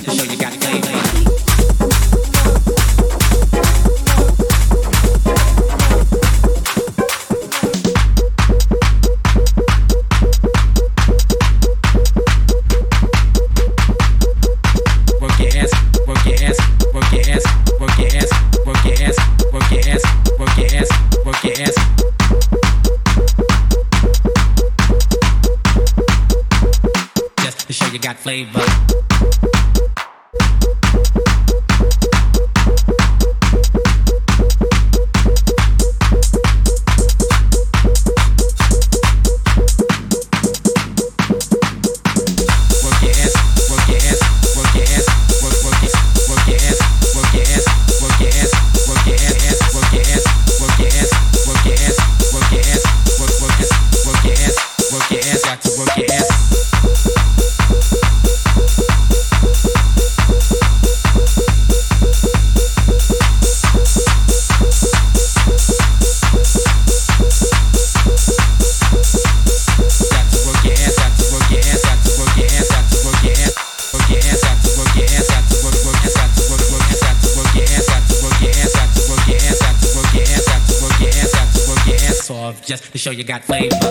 you know you gotta claim work